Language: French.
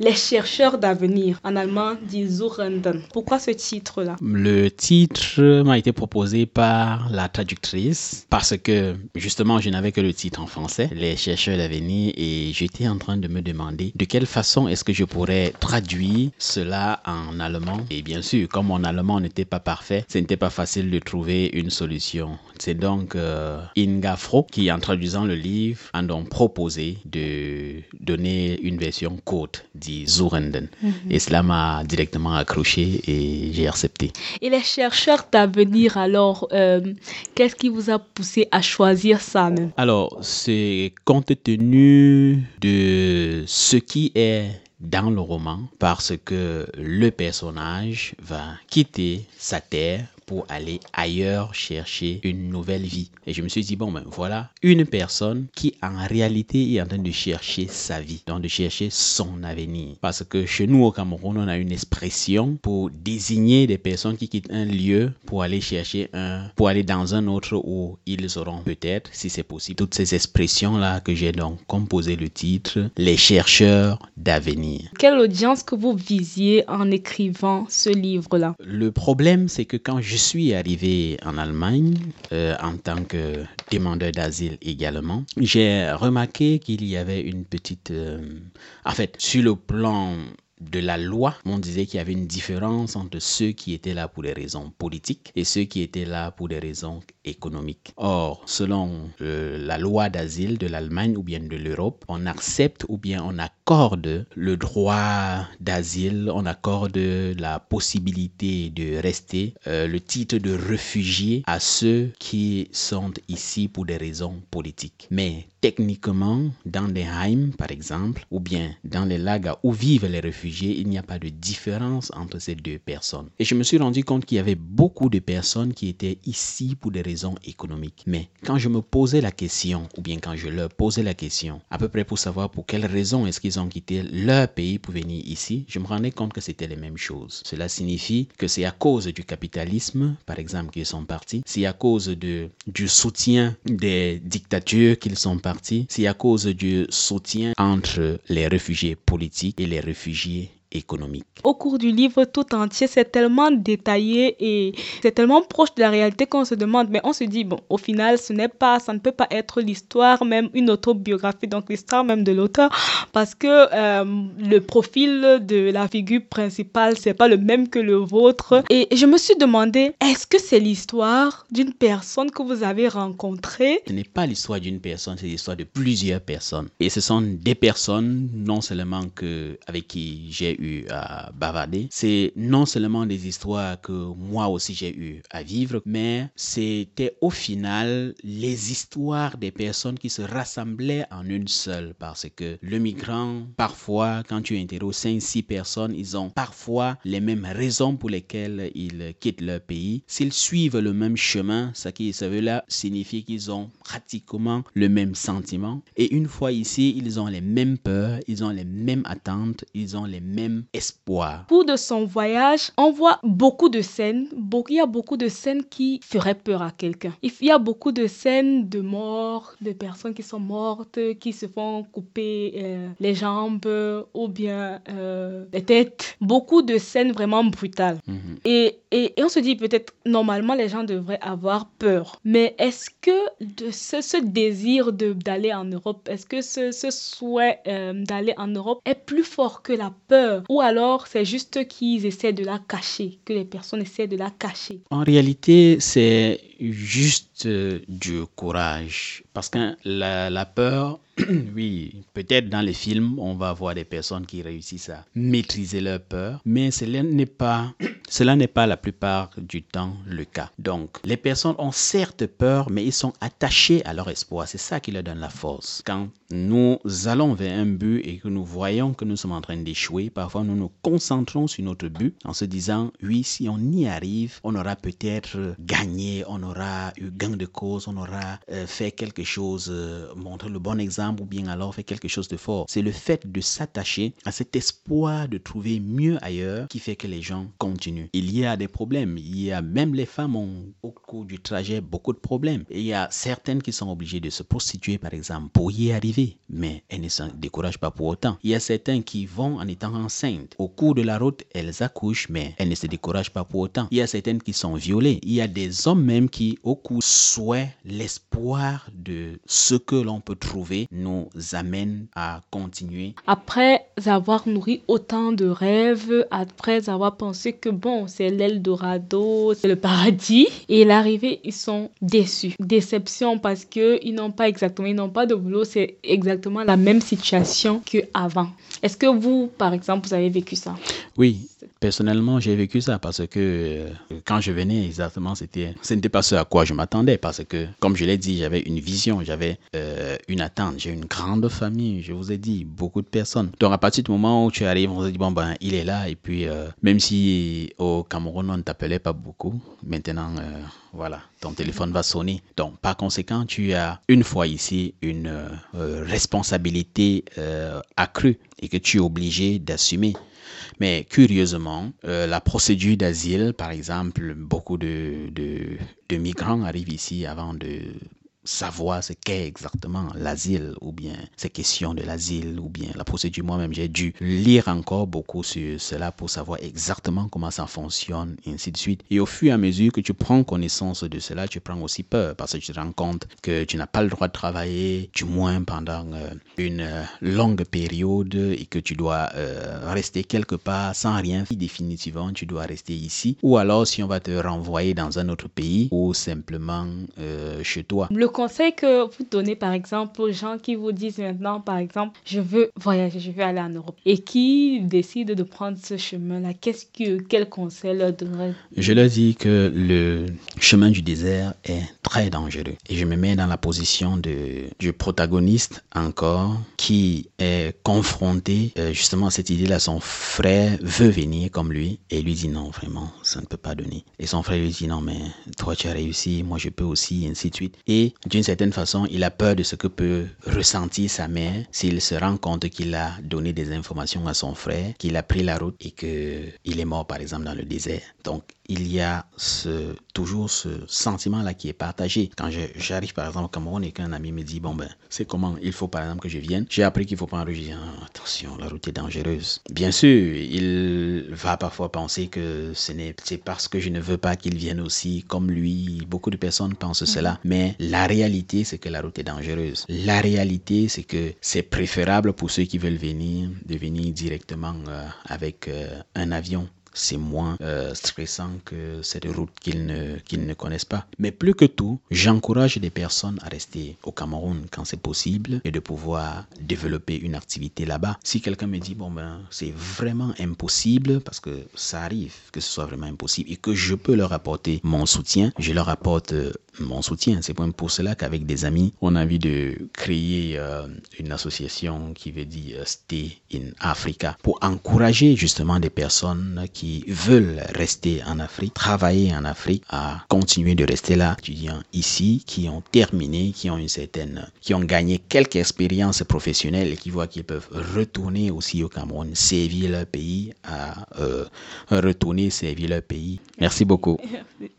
Les chercheurs d'avenir, en allemand, die Suchenden. Pourquoi ce titre-là? Le titre m'a été proposé par la traductrice parce que justement, je n'avais que le titre en français, Les chercheurs d'avenir, et j'étais en train de me demander de quelle façon est-ce que je pourrais traduire cela en allemand. Et bien sûr, comme mon allemand n'était pas parfait, ce n'était pas facile de trouver une solution. C'est donc euh, Inga Fro qui, en traduisant le livre, a donc proposé de donner une version courte dit Zurenden. Mhm. Et cela m'a directement accroché et j'ai accepté. Et les chercheurs d'avenir, alors, euh, qu'est-ce qui vous a poussé à choisir ça même? Alors, c'est compte tenu de ce qui est dans le roman parce que le personnage va quitter sa terre pour aller ailleurs chercher une nouvelle vie. Et je me suis dit, bon, ben voilà, une personne qui en réalité est en train de chercher sa vie, donc de chercher son avenir. Parce que chez nous au Cameroun, on a une expression pour désigner des personnes qui quittent un lieu pour aller chercher un, pour aller dans un autre où ils auront peut-être, si c'est possible, toutes ces expressions-là que j'ai donc composé le titre, les chercheurs d'avenir. Quelle audience que vous visiez en écrivant ce livre-là? Le problème, c'est que quand je suis arrivé en Allemagne euh, en tant que demandeur d'asile également, j'ai remarqué qu'il y avait une petite... Euh, en fait, sur le plan de la loi, on disait qu'il y avait une différence entre ceux qui étaient là pour des raisons politiques et ceux qui étaient là pour des raisons économiques. Or, selon euh, la loi d'asile de l'Allemagne ou bien de l'Europe, on accepte ou bien on accorde le droit d'asile, on accorde la possibilité de rester, euh, le titre de réfugié à ceux qui sont ici pour des raisons politiques. Mais techniquement, dans des Heims, par exemple, ou bien dans les lags où vivent les réfugiés, il n'y a pas de différence entre ces deux personnes. Et je me suis rendu compte qu'il y avait beaucoup de personnes qui étaient ici pour des raisons économiques. Mais quand je me posais la question, ou bien quand je leur posais la question, à peu près pour savoir pour quelles raisons est-ce qu'ils ont quitté leur pays pour venir ici, je me rendais compte que c'était les mêmes choses. Cela signifie que c'est à cause du capitalisme, par exemple, qu'ils sont partis, c'est à cause du soutien des dictatures qu'ils sont partis, c'est à cause du soutien entre les réfugiés politiques et les réfugiés économique. Au cours du livre tout entier, c'est tellement détaillé et c'est tellement proche de la réalité qu'on se demande, mais on se dit, bon, au final, ce n'est pas, ça ne peut pas être l'histoire, même une autobiographie, donc l'histoire même de l'auteur, parce que euh, le profil de la figure principale, c'est pas le même que le vôtre. Et je me suis demandé, est-ce que c'est l'histoire d'une personne que vous avez rencontrée? Ce n'est pas l'histoire d'une personne, c'est l'histoire de plusieurs personnes. Et ce sont des personnes, non seulement que, avec qui j'ai eu à bavarder, c'est non seulement des histoires que moi aussi j'ai eu à vivre, mais c'était au final les histoires des personnes qui se rassemblaient en une seule parce que le migrant, parfois, quand tu interroges 5-6 personnes, ils ont parfois les mêmes raisons pour lesquelles ils quittent leur pays. S'ils suivent le même chemin, ce qui ça veut là signifie qu'ils ont pratiquement le même sentiment. Et une fois ici, ils ont les mêmes peurs, ils ont les mêmes attentes, ils ont les mêmes espoir. Pour de son voyage, on voit beaucoup de scènes, il y a beaucoup de scènes qui feraient peur à quelqu'un. Il y a beaucoup de scènes de mort, de personnes qui sont mortes, qui se font couper euh, les jambes ou bien euh, les têtes. Beaucoup de scènes vraiment brutales. Mhm. et, et, on se dit peut-être normalement les gens devraient avoir peur. Mais est-ce que de ce, ce désir d'aller en Europe, est-ce que ce, ce souhait euh, d'aller en Europe est plus fort que la peur? Ou alors c'est juste qu'ils essaient de la cacher, que les personnes essaient de la cacher. En réalité, c'est juste euh, du courage. Parce que la, la peur, oui, peut-être dans les films, on va voir des personnes qui réussissent à maîtriser leur peur, mais cela n'est pas, cela n'est pas la plupart du temps le cas. Donc, les personnes ont certes peur, mais ils sont attachés à leur espoir. C'est ça qui leur donne la force. Quand nous allons vers un but et que nous voyons que nous sommes en train d'échouer, parfois nous nous concentrons sur notre but en se disant, oui, si on y arrive, on aura peut-être gagné, on aura eu gain de cause, on aura euh, fait quelque chose, euh, montré le bon exemple ou bien alors fait quelque chose de fort. C'est le fait de s'attacher à cet espoir de trouver mieux ailleurs qui fait que les gens continuent. Il y a des problèmes. Il y a même les femmes ont au cours du trajet beaucoup de problèmes. Il y a certaines qui sont obligées de se prostituer par exemple pour y arriver, mais elles ne se découragent pas pour autant. Il y a certains qui vont en étant enceintes. Au cours de la route, elles accouchent, mais elles ne se découragent pas pour autant. Il y a certaines qui sont violées. Il y a des hommes même qui, au cours souhaitent l'espoir de ce que l'on peut trouver, nous amène à continuer. Après avoir nourri autant de rêves, après avoir pensé que bon, c'est l'Eldorado, c'est le paradis, et l'arrivée, ils sont déçus. Déception parce que ils n'ont pas exactement, ils n'ont pas de boulot, c'est exactement la même situation qu'avant. Est-ce que vous, par exemple, vous avez vécu ça? Oui, personnellement, j'ai vécu ça parce que euh, quand je venais, exactement, c'était, ce n'était pas ce à quoi je m'attendais parce que, comme je l'ai dit, j'avais une vision, j'avais euh, une attente, j'ai une grande famille, je vous ai dit, beaucoup de personnes. Donc, à partir du moment où tu arrives, on se dit, bon, ben, il est là et puis, euh, même si au Cameroun, on ne t'appelait pas beaucoup, maintenant, voilà, ton téléphone va sonner. Donc, par conséquent, tu as une fois ici une responsabilité accrue et que tu es obligé d'assumer. Mais curieusement, euh, la procédure d'asile, par exemple, beaucoup de, de migrants arrivent ici avant de savoir ce qu'est exactement l'asile ou bien ces questions de l'asile ou bien la procédure. Moi-même, j'ai dû lire encore beaucoup sur cela pour savoir exactement comment ça fonctionne et ainsi de suite. Et au fur et à mesure que tu prends connaissance de cela, tu prends aussi peur parce que tu te rends compte que tu n'as pas le droit de travailler, du moins pendant euh, une euh, longue période et que tu dois euh, rester quelque part sans rien. Définitivement, tu dois rester ici ou alors si on va te renvoyer dans un autre pays ou simplement chez toi conseil que vous donnez, par exemple, aux gens qui vous disent maintenant, par exemple, je veux voyager, je veux aller en Europe et qui décident de prendre ce chemin-là, qu'est-ce que, quel conseil leur donnerait Je leur dis que le chemin du désert est très dangereux et je me mets dans la position de, du protagoniste encore qui est confronté euh, justement à cette idée-là. Son frère veut venir comme lui et lui dit non, vraiment, ça ne peut pas donner. Et son frère lui dit non, mais toi tu as réussi, moi je peux aussi, ainsi de suite. Et d'une certaine façon, il a peur de ce que peut ressentir sa mère s'il se rend compte qu'il a donné des informations à son frère, qu'il a pris la route et qu'il est mort par exemple dans le désert. Donc il y a ce, toujours ce sentiment-là qui est partagé. Quand j'arrive par exemple au Cameroun et qu'un ami me dit, bon ben, c'est comment il faut par exemple que je vienne, j'ai appris qu'il faut pas enregistrer. Ah, attention, la route est dangereuse. Bien sûr, il va parfois penser que ce n'est c'est parce que je ne veux pas qu'il vienne aussi comme lui. Beaucoup de personnes pensent cela, mhm. mais la réalité c'est que la route est dangereuse. La réalité c'est que c'est préférable pour ceux qui veulent venir de venir directement euh, avec euh, un avion c'est moins euh, stressant que cette route qu'ils ne, ne connaissent pas. Mais plus que tout, j'encourage les personnes à rester au Cameroun quand c'est possible et de pouvoir développer une activité là-bas. Si quelqu'un me dit, bon ben, c'est vraiment impossible, parce que ça arrive que ce soit vraiment impossible et que je peux leur apporter mon soutien, je leur apporte euh, mon soutien. C'est pour cela qu'avec des amis, on a envie de créer euh, une association qui veut dire Stay in Africa pour encourager justement des personnes qui veulent rester en Afrique, travailler en Afrique, à continuer de rester là, étudiants ici, qui ont terminé, qui ont une certaine, qui ont gagné quelques expériences professionnelles et qui voient qu'ils peuvent retourner aussi au Cameroun, servir leur pays, à euh, retourner servir leur pays. Merci beaucoup.